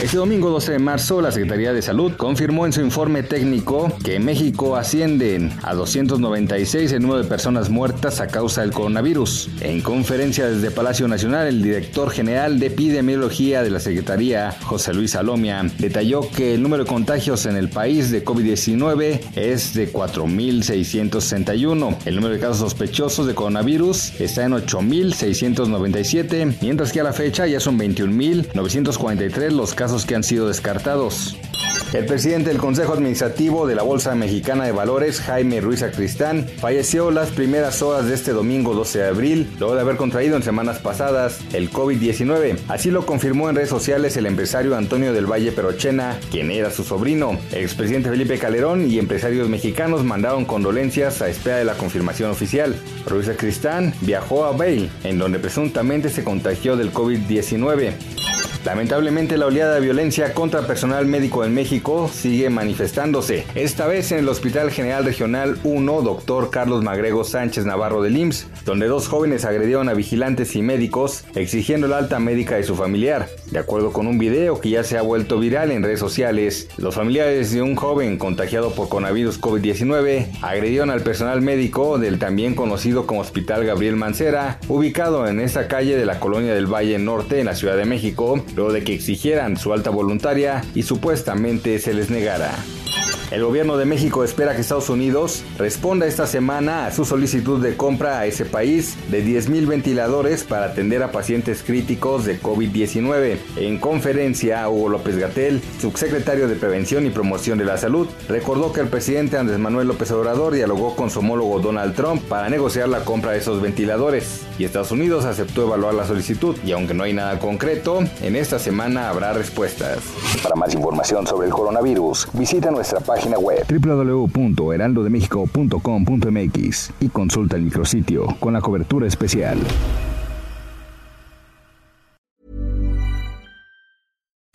Este domingo 12 de marzo, la Secretaría de Salud confirmó en su informe técnico que en México ascienden a 296 el número de personas muertas a causa del coronavirus. En conferencia desde Palacio Nacional, el director general de epidemiología de la Secretaría, José Luis Salomia, detalló que el número de contagios en el país de COVID-19 es de 4.661. El número de casos sospechosos de coronavirus está en 8.697, mientras que a la fecha ya son 21.943 los casos que han sido descartados. El presidente del Consejo Administrativo de la Bolsa Mexicana de Valores, Jaime Ruiz Acristán, falleció las primeras horas de este domingo 12 de abril, luego de haber contraído en semanas pasadas el COVID-19. Así lo confirmó en redes sociales el empresario Antonio del Valle Perochena, quien era su sobrino. El expresidente Felipe Calderón y empresarios mexicanos mandaron condolencias a espera de la confirmación oficial. Ruiz Acristán viajó a Bale, en donde presuntamente se contagió del COVID-19. Lamentablemente la oleada de violencia contra personal médico en México sigue manifestándose, esta vez en el Hospital General Regional 1 Dr. Carlos Magrego Sánchez Navarro del IMSS, donde dos jóvenes agredieron a vigilantes y médicos exigiendo la alta médica de su familiar. De acuerdo con un video que ya se ha vuelto viral en redes sociales, los familiares de un joven contagiado por coronavirus COVID-19 agredieron al personal médico del también conocido como Hospital Gabriel Mancera, ubicado en esta calle de la colonia del Valle Norte en la Ciudad de México, luego de que exigieran su alta voluntaria y supuestamente se les negara. El gobierno de México espera que Estados Unidos responda esta semana a su solicitud de compra a ese país de 10.000 ventiladores para atender a pacientes críticos de COVID-19. En conferencia, Hugo López Gatel, subsecretario de Prevención y Promoción de la Salud, recordó que el presidente Andrés Manuel López Obrador dialogó con su homólogo Donald Trump para negociar la compra de esos ventiladores y Estados Unidos aceptó evaluar la solicitud y aunque no hay nada concreto, en esta semana habrá respuestas. Para más información sobre el coronavirus, visita nuestra página página web y consulta el micrositio con la cobertura especial.